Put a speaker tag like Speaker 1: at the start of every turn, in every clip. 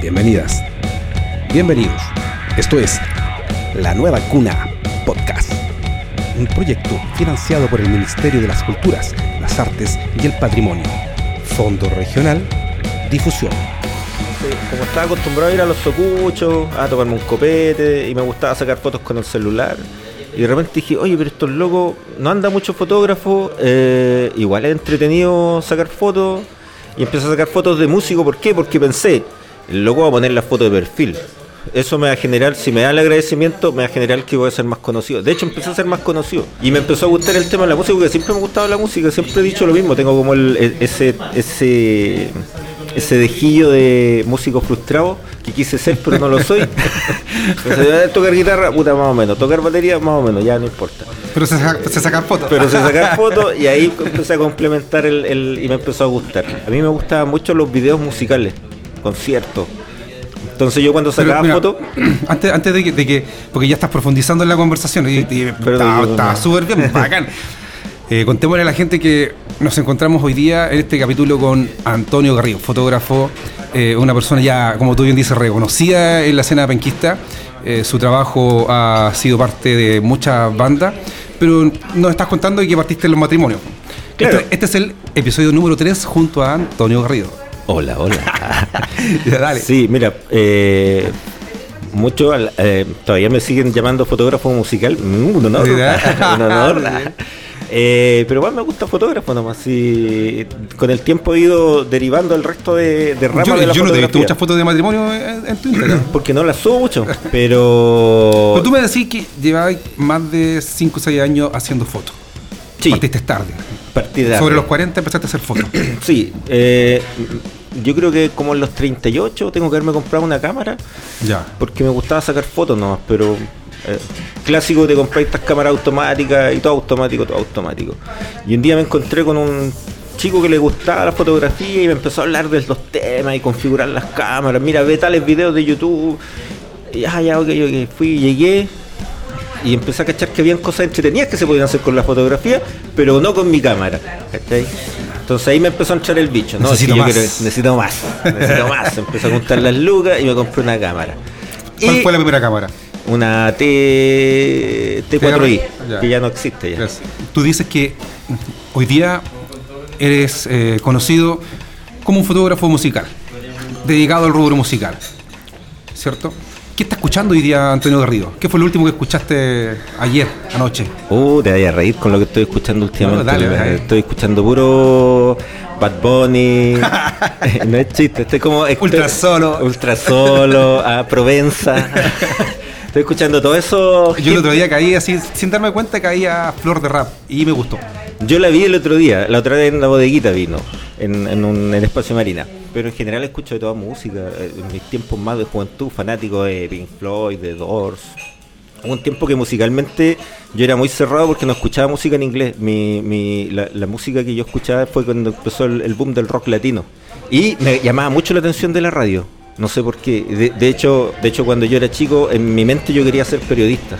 Speaker 1: Bienvenidas. Bienvenidos. Esto es La Nueva Cuna Podcast. Un proyecto financiado por el Ministerio de las Culturas, las Artes y el Patrimonio. Fondo Regional Difusión.
Speaker 2: Como estaba acostumbrado a ir a los socuchos, a tomarme un copete y me gustaba sacar fotos con el celular. Y de repente dije, oye, pero estos locos no anda mucho fotógrafo, eh, igual es entretenido sacar fotos. Y empecé a sacar fotos de músico, ¿por qué? Porque pensé, el loco va a poner la foto de perfil. Eso me va a generar, si me da el agradecimiento, me va a generar que voy a ser más conocido. De hecho, empecé a ser más conocido. Y me empezó a gustar el tema de la música, porque siempre me ha gustado la música, siempre he dicho lo mismo. Tengo como el, e, ese, ese, ese dejillo de músico frustrado que quise ser, pero no lo soy. Entonces, tocar guitarra, puta, más o menos. Tocar batería, más o menos, ya no importa.
Speaker 3: Pero se, saca, se sacan fotos.
Speaker 2: Pero se sacan fotos y ahí empecé a complementar el, el, y me empezó a gustar. A mí me gustaban mucho los videos musicales, conciertos. Entonces yo cuando sacaba fotos...
Speaker 3: Antes, antes de, que, de, que, Porque ya estás profundizando en la conversación y, y está súper bien, bacán. Eh, contémosle a la gente que nos encontramos hoy día en este capítulo con Antonio Garrido, fotógrafo, eh, una persona ya, como tú bien dices, reconocida en la escena penquista. Eh, su trabajo ha sido parte de muchas bandas, pero nos estás contando que partiste en los matrimonios.
Speaker 2: Claro.
Speaker 3: Este, este, es el episodio número 3 junto a Antonio Garrido.
Speaker 2: Hola, hola. Dale. Sí, mira, eh, mucho eh, todavía me siguen llamando fotógrafo musical. Mm, un honor. un honor. Eh, pero más me gusta fotógrafo nomás. Y con el tiempo he ido derivando el resto de, de ramas
Speaker 3: yo,
Speaker 2: de la
Speaker 3: Yo no te he visto muchas fotos de matrimonio en, en tu Instagram.
Speaker 2: Porque no las subo mucho. Pero.
Speaker 3: Pero tú me decís que llevabas más de 5 o 6 años haciendo fotos.
Speaker 2: Sí.
Speaker 3: Partiste tarde.
Speaker 2: Partí tarde.
Speaker 3: Sobre los 40 empezaste a hacer fotos.
Speaker 2: sí. Eh, yo creo que como en los 38 tengo que haberme comprado una cámara.
Speaker 3: Ya.
Speaker 2: Porque me gustaba sacar fotos nomás, pero eh, clásico te comprar estas cámaras automáticas y todo automático, todo automático. Y un día me encontré con un chico que le gustaba la fotografía y me empezó a hablar de los temas y configurar las cámaras. Mira, ve tales videos de YouTube. Y ya, ya, ok, ok. Fui, llegué y empecé a cachar que habían cosas entretenidas que se podían hacer con la fotografía, pero no con mi cámara. ¿cachai? Entonces ahí me empezó a entrar el bicho. No,
Speaker 3: necesito,
Speaker 2: es que
Speaker 3: más.
Speaker 2: Quiero, necesito más. Necesito más. Empecé a juntar las lucas y me compré una cámara.
Speaker 3: ¿Cuál
Speaker 2: y
Speaker 3: fue la primera cámara?
Speaker 2: Una T, T4i,
Speaker 3: Ya.
Speaker 2: que ya no existe ya.
Speaker 3: Tú dices que hoy día eres eh, conocido como un fotógrafo musical, dedicado al rubro musical, ¿cierto? ¿Qué está escuchando hoy día Antonio Garrido? ¿Qué fue lo último que escuchaste ayer, anoche?
Speaker 2: Uh, te vayas a reír con lo que estoy escuchando últimamente.
Speaker 3: No, dale, dale.
Speaker 2: Estoy escuchando puro Bad Bunny. no es chiste, estoy como. estoy-
Speaker 3: Ultra solo.
Speaker 2: Ultra solo, a Provenza. estoy escuchando todo eso.
Speaker 3: Yo el otro día caí así, sin darme cuenta, caí a Flor de Rap y me gustó.
Speaker 2: Yo la vi el otro día, la otra vez en la bodeguita vino, en, en un en el espacio marina. Pero en general escucho de toda música. eh, En mis tiempos más de juventud, fanático de Pink Floyd, de Doors. Hubo un tiempo que musicalmente yo era muy cerrado porque no escuchaba música en inglés. Mi, mi, la, música que yo escuchaba fue cuando empezó el boom del rock latino. Y me llamaba mucho la atención de la radio. No sé por qué. De, de hecho, de hecho, cuando yo era chico, en mi mente yo quería ser periodista.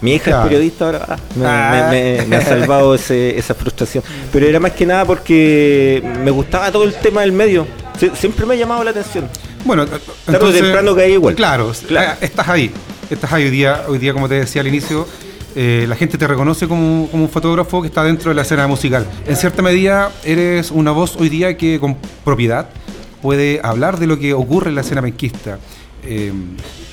Speaker 2: Mi hija
Speaker 3: Claro.
Speaker 2: es periodista ahora. ah, me,
Speaker 3: Ah.
Speaker 2: me- me- me ha salvado ese- esa frustración. Pero era más que nada porque me gustaba todo el tema del medio. Sie- siempre me ha llamado la atención.
Speaker 3: Bueno,
Speaker 2: Tarde o temprano caí igual.
Speaker 3: Claro,
Speaker 2: Claro.
Speaker 3: eh, estás ahí. Estás ahí hoy día, hoy día como te decía al inicio, eh, la gente te reconoce como, como un fotógrafo que está dentro de la escena musical. En cierta medida, eres una voz hoy día que con propiedad puede hablar de lo que ocurre en la escena penquista. Eh,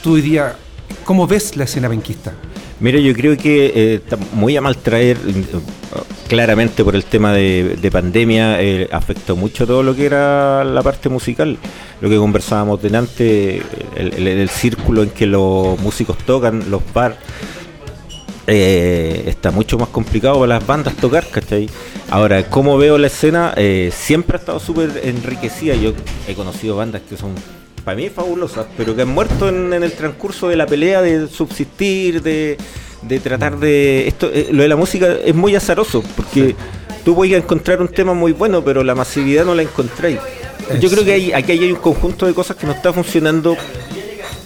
Speaker 3: tú día, ¿cómo ves la escena penquista?
Speaker 2: Mira, yo creo que eh, está muy a mal traer, claramente por el tema de, de pandemia, eh, afectó mucho todo lo que era la parte musical. Lo que conversábamos delante, el, el- el círculo en que los músicos tocan, los bar, eh, está mucho más complicado para las bandas tocar, ¿cachai? Ahora, como veo la escena, eh, siempre ha estado súper enriquecida. Yo he conocido bandas que son, para mí, fabulosas, pero que han muerto en, en el transcurso de la pelea de subsistir, de, de tratar de... esto eh, Lo de la música es muy azaroso, porque tú puedes encontrar un tema muy bueno, pero la masividad no la encontráis. Yo creo que hay, aquí hay un conjunto de cosas que no está funcionando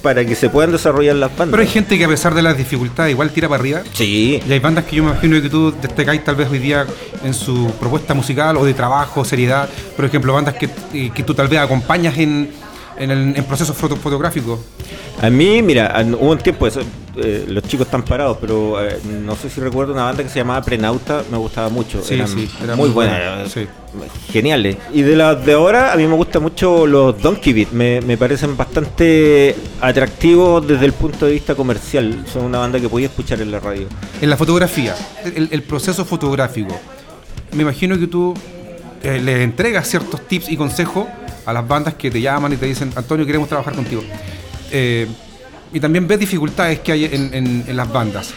Speaker 2: para que se puedan desarrollar las bandas.
Speaker 3: Pero hay gente que a pesar de las dificultades igual tira para arriba.
Speaker 2: Sí,
Speaker 3: Y hay bandas que yo me imagino que tú destacáis tal vez hoy día en su propuesta musical o de trabajo, seriedad. Por ejemplo, bandas que, eh, que tú tal vez acompañas en, en el proceso fotográfico?
Speaker 2: A mí, mira, hubo un tiempo, eso, eh, los chicos están parados, pero eh, no sé si recuerdo una banda que se llamaba Prenauta, me gustaba mucho.
Speaker 3: Sí, sí,
Speaker 2: era muy, buena, geniales. Y de las de ahora, a mí me gustan mucho los Donkey Beat, me, me, parecen bastante atractivos desde el punto de vista comercial. Son una banda que podía escuchar en la radio.
Speaker 3: En la fotografía, el, proceso fotográfico, me imagino que tú eh, le entregas ciertos tips y consejos a las bandas que te llaman y te dicen, Antonio, queremos trabajar contigo. Eh, y también ves dificultades que hay en, las bandas.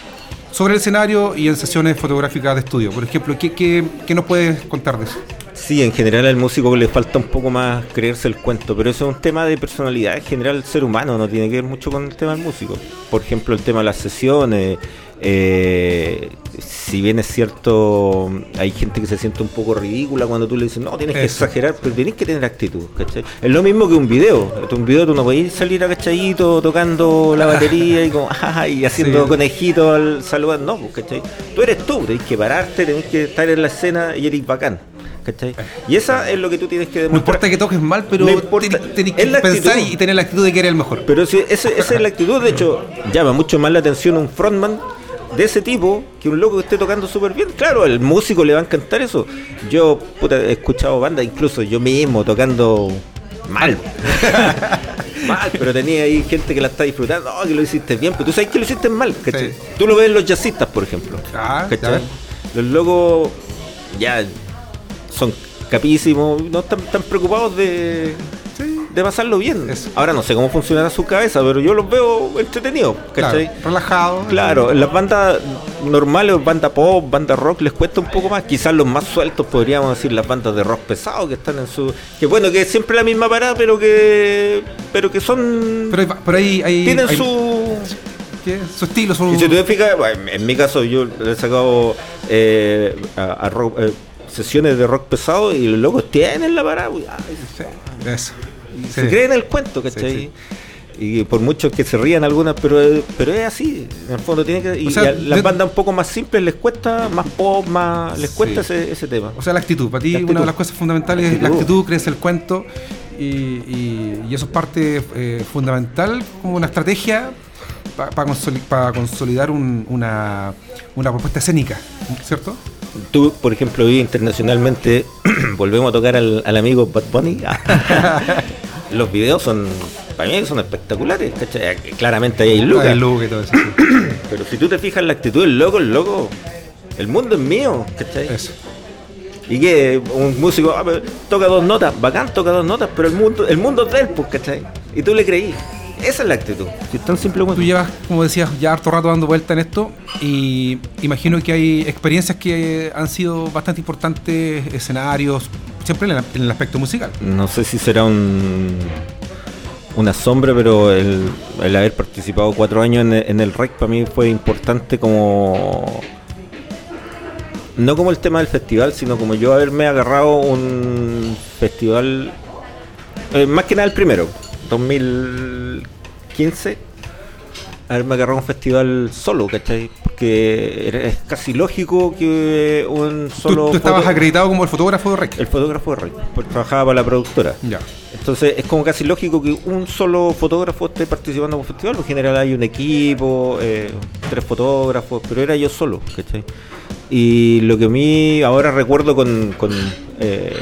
Speaker 3: Sobre el escenario y en sesiones fotográficas de estudio, por ejemplo, ¿qué, qué, nos puedes contar de eso?
Speaker 2: Sí, en general al músico le falta un poco más creerse el cuento, pero eso es un tema de personalidad en general el ser humano, no tiene que ver mucho con el tema del músico. Por ejemplo, el tema de las sesiones, eh, si bien es cierto, hay gente que se siente un poco ridícula cuando tú le dices, no, tienes que exagerar, pero tienes que tener actitud, Es lo mismo que un video. Un video tú no puedes salir agachadito tocando la batería y, como, y haciendo conejitos al saludar, no, ¿cachai? Tú eres tú, tienes que pararte, tienes que estar en la escena y eres bacán. ¿cachai? Y esa es lo que tú tienes que demostrar.
Speaker 3: No importa que toques mal, pero tienes que pensar y tener la actitud de que eres el mejor.
Speaker 2: Pero si esa es la actitud, de hecho, llama mucho más la atención un frontman de ese tipo que un loco que esté tocando súper bien. Claro, al músico le va a encantar eso. Yo he escuchado bandas, incluso yo mismo tocando mal. mal, pero tenía ahí gente que la está disfrutando, oh, que lo hiciste bien, pero tú sabes que lo hiciste mal, Tú lo ves en los jazzistas, por ejemplo. Ah, los locos ya son capísimos, no están tan preocupados de de pasarlo bien. Ahora no sé cómo funciona su cabeza, pero yo los veo entretenidos, ¿cachai?
Speaker 3: Claro, relajados.
Speaker 2: Claro, en las bandas normales, banda pop, banda rock, les cuesta un poco más. Quizás los más sueltos podríamos decir las bandas de rock pesado que están en su. Que bueno, que es siempre la misma parada, pero que. Pero que son.
Speaker 3: Pero, por ahí
Speaker 2: Tienen su.
Speaker 3: su estilo, su...
Speaker 2: Y si tú te fijas, en mi caso yo he sacado eh, a, eh, sesiones de rock pesado y los locos tienen la parada. Eso se creen el cuento, ¿cachai? Y por mucho que se rían algunas, pero, pero es así. En el fondo tiene que. Y a las bandas un poco más simples les cuesta, más pop, más. les cuesta ese, ese, tema.
Speaker 3: O sea, la actitud. Para ti, una de las cosas fundamentales es la actitud, crees el cuento. Y, y, eso es parte eh, fundamental como una estrategia para consolidar una, una propuesta escénica, ¿cierto?
Speaker 2: Tú, por ejemplo, internacionalmente, volvemos a tocar al, al amigo Bad Bunny. los videos son, para mí son espectaculares, ¿cachai? Claramente hay look. y todo eso. Pero si tú te fijas en la actitud del loco, el loco, el mundo es mío, ¿cachai? Eso. Y que un músico ah, toca dos notas, bacán toca dos notas, pero el mundo, el mundo es de él, pues, ¿cachai? Y tú le creí. Esa es la actitud.
Speaker 3: Si tan simple Tú llevas, como decías, ya harto rato dando vuelta en esto y imagino que hay experiencias que han sido bastante importantes, escenarios, siempre en el, aspecto musical.
Speaker 2: No sé si será un una sombra, pero el, haber participado cuatro años en, el REC para mí fue importante como no como el tema del festival, sino como yo haberme agarrado un festival, eh, más que nada el primero, 2015, haberme agarrado un festival solo, ¿cachai? Porque es casi lógico que un solo.
Speaker 3: ¿Tú, estabas acreditado como el fotógrafo de REC?
Speaker 2: El fotógrafo de REC, porque trabajaba para la productora. Ya. Entonces es como casi lógico que un solo fotógrafo esté participando en un festival. En general hay un equipo, eh, tres fotógrafos, pero era yo solo, ¿cachai? Y lo que a mí ahora recuerdo con. con eh,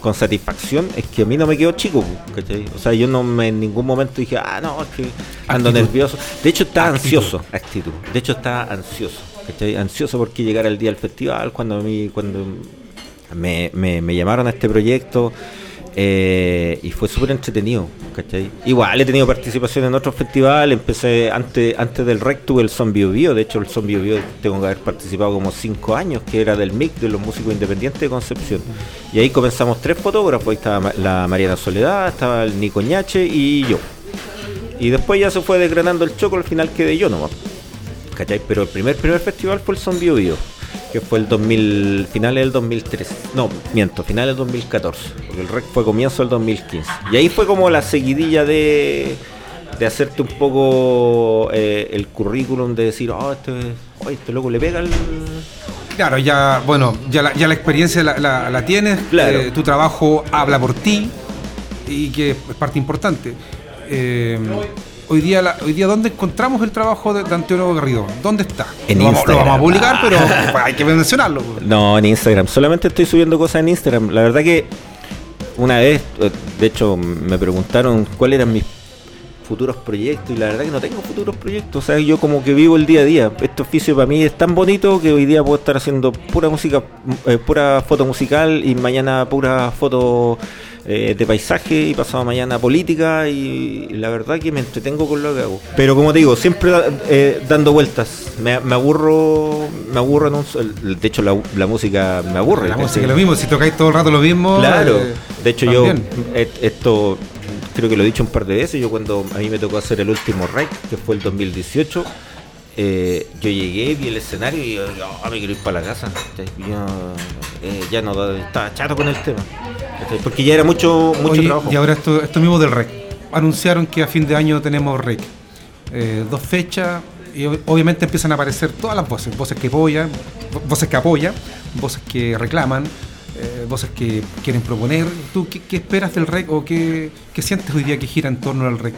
Speaker 2: con satisfacción es que a mí no me quedó chico, ¿cachai? O sea, yo no me, en ningún momento dije, ah, no, es que ando nervioso. De hecho, estaba ansioso, actitud. De hecho, estaba ansioso, ¿cachai? Ansioso porque llegara el día del festival, cuando, a mí, cuando me, me, me llamaron a este proyecto. Eh, y fue súper entretenido, ¿cachai? Igual he tenido participación en otros festivales, empecé antes antes del REC tuve el Zombie Bio, de hecho el Zombie Bio tengo que haber participado como cinco años, que era del MIC, de los músicos independientes de Concepción. Y ahí comenzamos tres fotógrafos, ahí estaba la Mariana Soledad, estaba el Nico Ñache y yo. Y después ya se fue desgranando el choco, al final quedé yo nomás. ¿Cachai? Pero el primer primer festival fue el Zombie Bio que fue el 2000, finales del 2013. No, miento, finales del 2014, porque el REC fue comienzo del 2015. Y ahí fue como la seguidilla de, de hacerte un poco eh, el currículum, de decir, oh, este, oh, este loco le pega el...
Speaker 3: Claro, ya, bueno, ya la, ya la experiencia la, la, tienes,
Speaker 2: claro.
Speaker 3: Eh, tu trabajo habla por ti, y que es parte importante. Eh, hoy día, hoy día ¿dónde encontramos el trabajo de, Antonio Garrido? ¿Dónde está?
Speaker 2: En lo Instagram.
Speaker 3: Vamos, lo vamos a publicar, pero hay que mencionarlo.
Speaker 2: No, en Instagram. Solamente estoy subiendo cosas en Instagram. La verdad que una vez, de hecho, me preguntaron cuáles eran mis futuros proyectos y la verdad que no tengo futuros proyectos. O sea, yo como que vivo el día a día. Este oficio para mí es tan bonito que hoy día puedo estar haciendo pura música, eh, pura foto musical y mañana pura foto eh, de paisaje y pasado mañana política y, la verdad que me entretengo con lo que hago. Pero como te digo, siempre eh, dando vueltas. Me, aburro, me aburro en un, de hecho la, música me aburre.
Speaker 3: La música es lo mismo, si tocáis todo el rato lo mismo.
Speaker 2: Claro, de hecho yo esto creo que lo he dicho un par de veces, yo cuando a mí me tocó hacer el último rec, que fue el 2018, eh, yo llegué, vi el escenario y yo, oh, me quiero ir para la casa. Eh, ya no estaba chato con el tema. Porque ya era mucho, mucho trabajo.
Speaker 3: Y ahora esto, esto mismo del rec. Anunciaron que a fin de año tenemos rec. Eh, dos fechas y obviamente empiezan a aparecer todas las voces, voces que apoyan, voces que apoyan, voces que reclaman, voces que quieren proponer. ¿Tú qué, esperas del REC o qué, sientes hoy día que gira en torno al REC?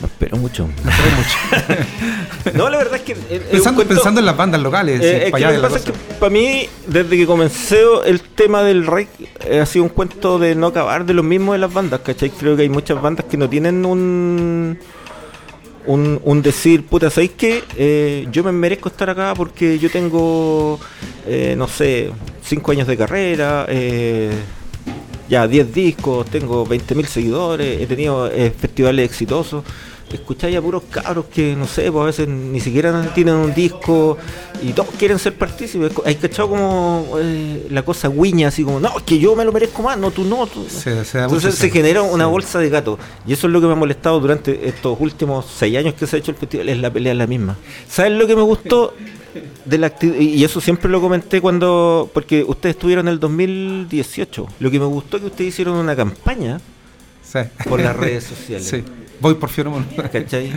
Speaker 2: No espero mucho.
Speaker 3: Mucho.
Speaker 2: no, la verdad es que.
Speaker 3: pensando, pensando en las bandas locales.
Speaker 2: Eh, es para, pasa es que para mí, desde que comencé el tema del eh, ha sido un cuento de no acabar de lo mismo de las bandas, ¿cachai? Creo que hay muchas bandas que no tienen un un, decir, puta, ¿sabéis que eh, yo me merezco estar acá porque yo tengo, eh, no sé, 5 años de carrera, eh, ya 10 discos, tengo 20.000 seguidores, he tenido festivales exitosos? Escucháis a puros cabros que, no sé, pues a veces ni siquiera tienen un disco y todos quieren ser partícipes. Hay cachado como eh, la cosa guiña, así como, no, es que yo me lo merezco más, no, tú no. Entonces se genera una bolsa de gato. Y eso es lo que me ha molestado durante estos últimos seis años que se ha hecho el festival, es la pelea la misma. ¿Sabes lo que me gustó? de la y eso siempre lo comenté cuando porque ustedes estuvieron en el 2018 lo que me gustó es que ustedes hicieron una campaña por las redes sociales
Speaker 3: Voy por Fioromón.
Speaker 2: ¿Cachai?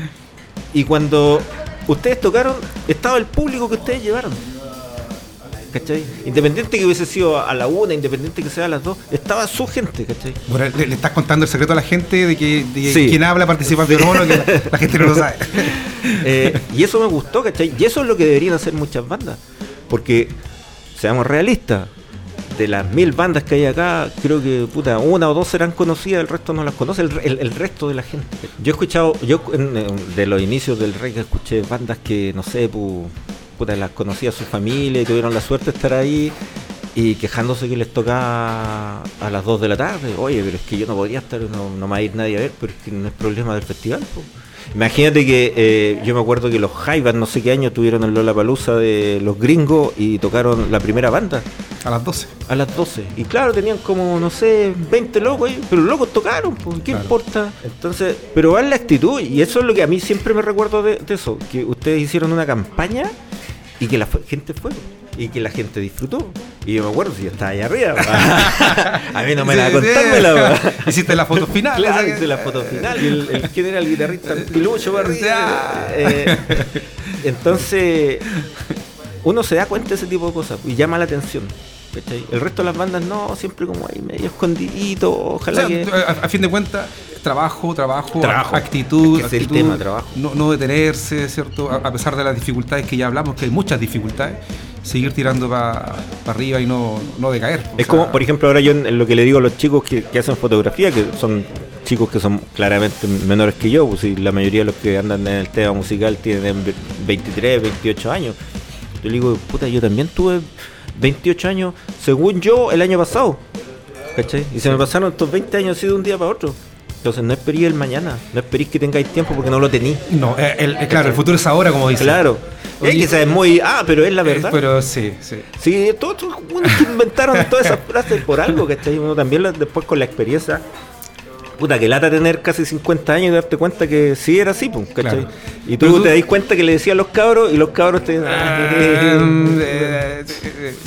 Speaker 2: Y cuando ustedes tocaron, estaba el público que ustedes llevaron. ¿Cachai? Independiente que hubiese sido a la una, independiente que sea a las dos, estaba su gente, ¿cachai?
Speaker 3: le, estás contando el secreto a la gente de que quien habla participa en Fioromón, que la, gente no lo sabe.
Speaker 2: Eh, y eso me gustó, ¿cachai? Y eso es lo que deberían hacer muchas bandas. Porque, seamos realistas, de las mil bandas que hay acá, creo que puta, una o dos serán conocidas, el resto no las conoce, el, resto de la gente. Yo he escuchado, yo de los inicios del reggae escuché bandas que, no sé, puta, las conocía su familia y tuvieron la suerte de estar ahí y quejándose que les tocaba a las 2 de la tarde. Oye, pero es que yo no podría estar, no, no me va a ir nadie a ver, pero es que no es problema del festival. Imagínate que eh, yo me acuerdo que los Jaivas, no sé qué año, tuvieron el Lola Palusa de los gringos y tocaron la primera banda.
Speaker 3: A las 12.
Speaker 2: A las 12. Y claro, tenían como, no sé, 20 locos ahí, pero los locos tocaron, pues, ¿qué importa? Entonces, pero va la actitud, y eso es lo que a mí siempre me recuerdo de, eso, que ustedes hicieron una campaña y que la gente fue y que la gente disfrutó. Y yo me acuerdo si yo estaba ahí arriba. a mí no me la contármela.
Speaker 3: Hiciste la foto final.
Speaker 2: Claro, hice la foto final. Y el, el quién era el guitarrista, el pilucho eh, entonces, uno se da cuenta de ese tipo de cosas y llama la atención. El resto de las bandas no, siempre como ahí medio escondidito, ojalá que...
Speaker 3: A, fin de cuentas, trabajo, trabajo, actitud, actitud
Speaker 2: tema, trabajo.
Speaker 3: No, no detenerse, ¿cierto? A, pesar de las dificultades que ya hablamos, que hay muchas dificultades, seguir tirando para arriba y no, no decaer.
Speaker 2: Es como, por ejemplo, ahora yo en lo que le digo a los chicos que, hacen fotografía, que son chicos que son claramente menores que yo, pues la mayoría de los que andan en el tema musical tienen 23, 28 años. Yo le digo, puta, yo también tuve 28 años, según yo, el año pasado. ¿Cachai? Y se me pasaron estos 20 años así de un día para otro. Entonces no esperéis el mañana, no esperéis que tengáis tiempo porque no lo tenéis.
Speaker 3: No, eh, el, eh, claro, el futuro es ahora, como dice.
Speaker 2: Claro. Es que es muy. Ah, pero es la verdad.
Speaker 3: pero sí, sí.
Speaker 2: Sí, todos que inventaron todas esas frases por algo, ¿cachai? Uno también después con la experiencia puta, que lata tener casi 50 años y darte cuenta que sí era así, pues, ¿cachai? Y tú, te das cuenta que le decían los cabros y los cabros te ah, eh,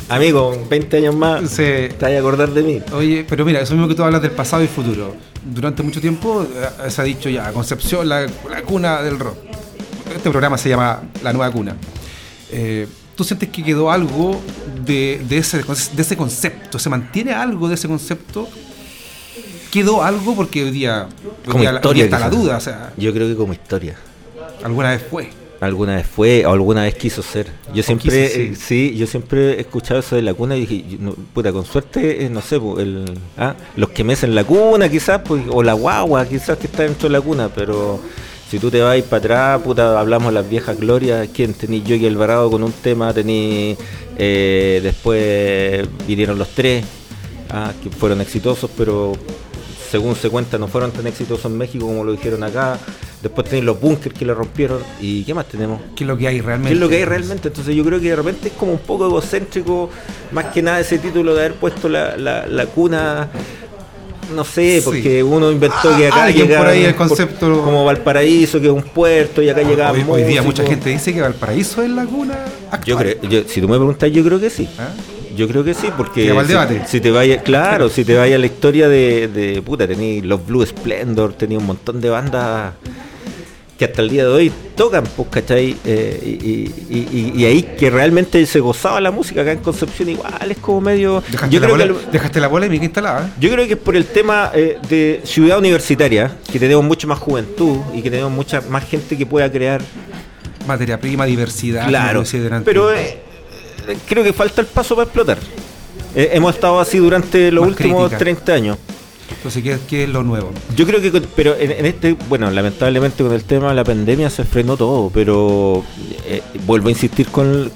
Speaker 2: Amigo, 20 años más, te vas a acordar de mí.
Speaker 3: Oye, pero mira, eso mismo que tú hablas del pasado y futuro. Durante mucho tiempo eh, se ha dicho ya, Concepción, la, cuna del rock. Este programa se llama La Nueva Cuna. Eh, ¿Tú sientes que quedó algo de, ese, de ese concepto? ¿Se mantiene algo de ese concepto? ¿Quedó algo? Porque hoy día,
Speaker 2: como historia,
Speaker 3: está la duda. O sea,
Speaker 2: yo creo que como historia.
Speaker 3: ¿Alguna vez fue?
Speaker 2: Alguna vez fue o alguna vez quiso ser. Yo siempre, eh, sí, yo siempre he escuchado eso de la cuna y dije, puta, con suerte, eh, no sé, el, ah, los que mecen la cuna quizás, pues, o la guagua quizás que está dentro de la cuna, pero si tú te vas para atrás, puta, hablamos las viejas glorias, ¿quién? Tení yo y Alvarado con un tema, tení, eh, después vinieron los tres, ah, que fueron exitosos, pero según se cuenta no fueron tan exitosos en México como lo dijeron acá. Después tenéis los bunkers que le rompieron. ¿Y qué más tenemos?
Speaker 3: ¿Qué es lo que hay realmente?
Speaker 2: ¿Qué es lo que hay realmente? Entonces yo creo que de repente es como un poco egocéntrico, más que nada ese título de haber puesto la, la, cuna no sé, porque uno inventó que acá
Speaker 3: ah, llegaba por ahí el concepto
Speaker 2: como Valparaíso, que es un puerto y acá llegaba
Speaker 3: hoy, hoy, día mucha gente dice que Valparaíso es la cuna
Speaker 2: Yo creo, si tú me preguntas, yo creo que sí. ¿Ah? Yo creo que sí, porque si, te vaya, claro, si te vaya la historia de, de puta, tenéis los Blue Splendor, tenía un montón de bandas que hasta el día de hoy tocan, pues, ¿cachai? Eh, y, ahí que realmente se gozaba la música acá en Concepción, igual es como medio.
Speaker 3: Dejaste, yo la, creo que dejaste la polémica instalada.
Speaker 2: Yo creo que es por el tema eh, de ciudad universitaria, que tenemos mucha más juventud y que tenemos mucha más gente que pueda crear.
Speaker 3: Materia prima, diversidad.
Speaker 2: Claro, pero eh, creo que falta el paso para explotar. hemos estado así durante los últimos 30 años.
Speaker 3: Entonces, ¿qué, es lo nuevo?
Speaker 2: Yo creo que, pero en, este, bueno, lamentablemente con el tema de la pandemia se frenó todo, pero eh, vuelvo a insistir con,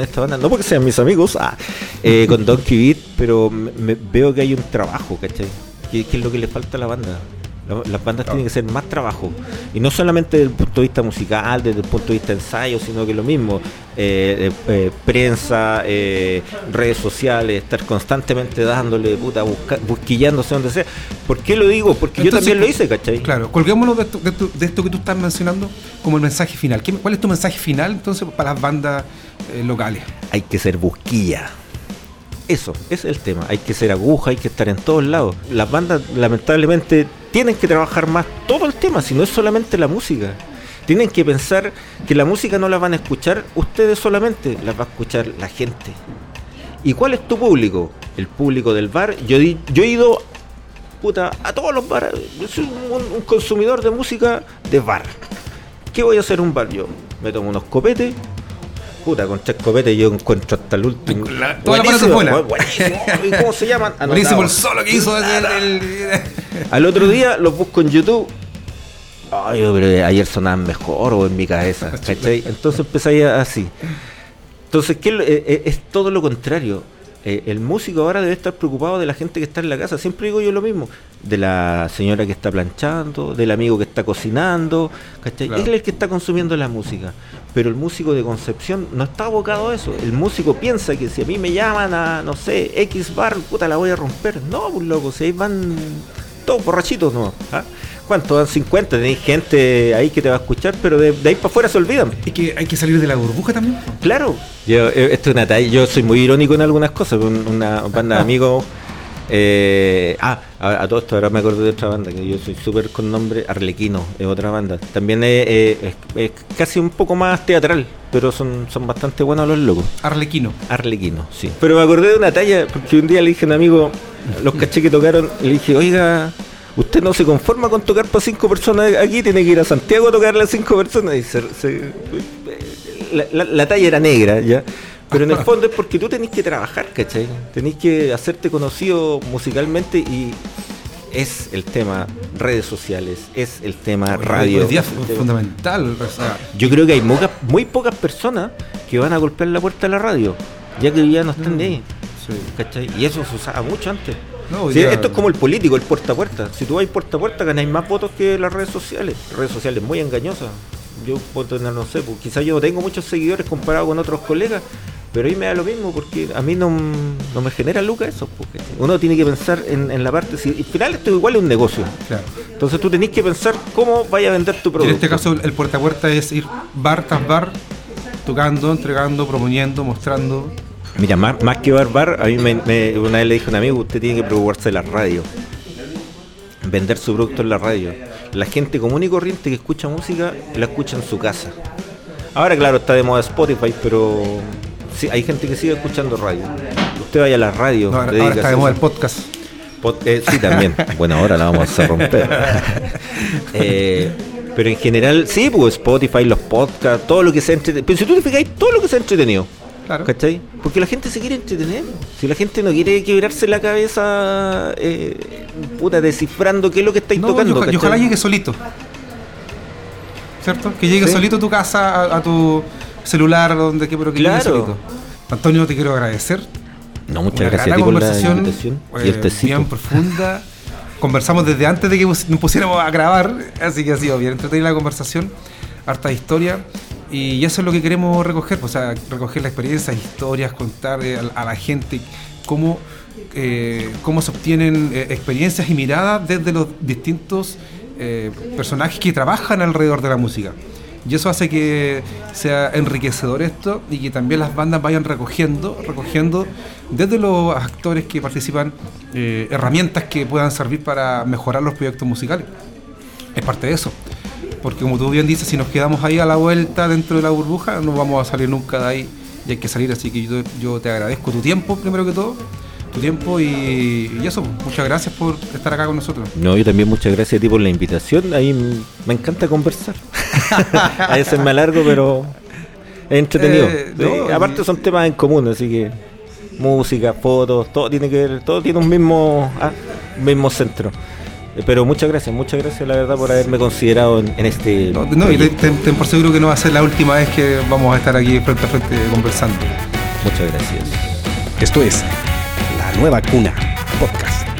Speaker 2: esta banda, no porque sean mis amigos, ah, eh, con Donkey Beat, pero me, veo que hay un trabajo, ¿cachai? ¿Qué, ¿Qué es lo que le falta a la banda? Las bandas tienen que ser más trabajo. Y no solamente desde el punto de vista musical, desde el punto de vista ensayo, sino que lo mismo. Eh, eh, eh, prensa, redes sociales, estar constantemente dándole, puta, busquillándose donde sea. ¿Por qué lo digo? Porque yo también lo hice, ¿cachai?
Speaker 3: Claro, colguémonos de esto, de, esto, que tú estás mencionando como el mensaje final. ¿Cuál es tu mensaje final entonces para las bandas locales?
Speaker 2: Hay que ser busquilla. Eso, es el tema. Hay que ser aguja, hay que estar en todos lados. Las bandas, lamentablemente, tienen que trabajar más todo el tema, si no es solamente la música. Tienen que pensar que la música no la van a escuchar ustedes solamente, la va a escuchar la gente. ¿Y cuál es tu público? El público del bar. Yo, yo he ido puta, a todos los bares. Yo soy un, consumidor de música de bar. ¿Qué voy a hacer un bar? Yo me tomo unos copetes, Puta, con tres copetes yo encuentro hasta el último.
Speaker 3: La, toda buenísimo, la
Speaker 2: buenísimo. ¿Y cómo se llaman?
Speaker 3: Buenísimo el solo que hizo.
Speaker 2: Al otro día los busco en YouTube. Ay, pero ayer sonaban mejor o en mi cabeza. Entonces empezáis así. Entonces, ¿qué, eh, eh, es todo lo contrario. Eh, el músico ahora debe estar preocupado de la gente que está en la casa. Siempre digo yo lo mismo. De la señora que está planchando, del amigo que está cocinando. ¿cachai? Él es el que está consumiendo la música. Pero el músico de Concepción no está abocado a eso. El músico piensa que si a mí me llaman a, no sé, X bar, puta, la voy a romper. No, pues loco, si ahí van todos borrachitos, ¿no? ¿Ah? ¿Cuánto? Dan 50, tenéis gente ahí que te va a escuchar, pero de, ahí para afuera se olvidan.
Speaker 3: Es que hay que salir de la burbuja también.
Speaker 2: Claro. Yo, eh, esto es una yo soy muy irónico en algunas cosas. Una banda de amigos. Eh, ah, a, todo esto ahora me acuerdo de otra banda que yo soy súper con nombre Arlequino, es otra banda. También es, casi un poco más teatral, pero son, son bastante buenos los locos.
Speaker 3: Arlequino.
Speaker 2: Arlequino, sí. Pero me acordé de una talla, porque un día le dije a un amigo, los caché que tocaron, le dije, oiga, usted no se conforma con tocar para cinco personas aquí, tiene que ir a Santiago a tocarle a cinco personas. Y la, talla era negra, ¿ya? Pero en el fondo es porque tú tenés que trabajar, ¿cachai? Tenés que hacerte conocido musicalmente y es el tema redes sociales, es el tema radio.
Speaker 3: es fundamental.
Speaker 2: Yo creo que hay muy, pocas personas que van a golpear la puerta de la radio, ya que ya no están de ahí. ¿cachai? Y eso se usaba mucho antes esto es como el político, el puerta a puerta. Si tú vas puerta a puerta, ganáis más votos que las redes sociales. Redes sociales muy engañosas. Yo puedo tener, no sé, pues, quizás yo no tengo muchos seguidores comparado con otros colegas, pero ahí me da lo mismo porque a mí no, me genera lucas eso. Porque uno tiene que pensar en, la parte. Si, al final, esto igual es un negocio. Entonces tú tenés que pensar cómo vaya a vender tu producto.
Speaker 3: En este caso, el puerta a puerta es ir bar tras bar, tocando, entregando, proponiendo, mostrando.
Speaker 2: Mira, más, más que barbar, a mí me, una vez le dije a un amigo, usted tiene que preocuparse de la radio. Vender su producto en la radio. La gente común y corriente que escucha música, la escucha en su casa. Ahora, claro, está de moda Spotify, pero sí, hay gente que sigue escuchando radio. Usted vaya a la radio.
Speaker 3: ahora, está de moda el podcast.
Speaker 2: Eh, sí, también. bueno, ahora la vamos a romper. Eh, pero en general, sí, pues Spotify, los podcasts, todo lo que se ha entretenido. Pero si tú te fijáis, todo lo que se ha entretenido. Claro. ¿Cachai? Porque la gente se quiere entretener. Si la gente no quiere quebrarse la cabeza, eh, puta, descifrando qué es lo que estáis tocando.
Speaker 3: Y, ojalá llegue solito. ¿Cierto? Que llegue solito a tu casa, a, tu celular, donde que, pero que llegue solito. Antonio, te quiero agradecer.
Speaker 2: No, muchas gracias a ti por conversación, la invitación.
Speaker 3: y bien profunda. Conversamos desde antes de que nos pusiéramos a grabar, así que ha sido bien entretenida la conversación, harta historia. Y eso es lo que queremos recoger, pues, o sea, recoger la experiencia, historias, contar a, la gente cómo, eh, cómo se obtienen eh, experiencias y miradas desde los distintos eh, personajes que trabajan alrededor de la música. Y eso hace que sea enriquecedor esto y que también las bandas vayan recogiendo, recogiendo desde los actores que participan herramientas que puedan servir para mejorar los proyectos musicales. Es parte de eso. Porque como tú bien dices, si nos quedamos ahí a la vuelta dentro de la burbuja, no vamos a salir nunca de ahí y hay que salir. Así que yo, te agradezco tu tiempo, primero que todo, tu tiempo y, eso. Muchas gracias por estar acá con nosotros.
Speaker 2: No, yo también muchas gracias a ti por la invitación. Ahí me encanta conversar. a veces me alargo, pero es entretenido. Eh, aparte son temas en común, así que música, fotos, todo tiene que ver, todo tiene un mismo, ah, mismo centro. Pero muchas gracias, muchas gracias la verdad por haberme considerado en, este...
Speaker 3: No, y ten, por seguro que no va a ser la última vez que vamos a estar aquí frente a frente conversando.
Speaker 2: Muchas gracias.
Speaker 1: Esto es La Nueva Cuna Podcast.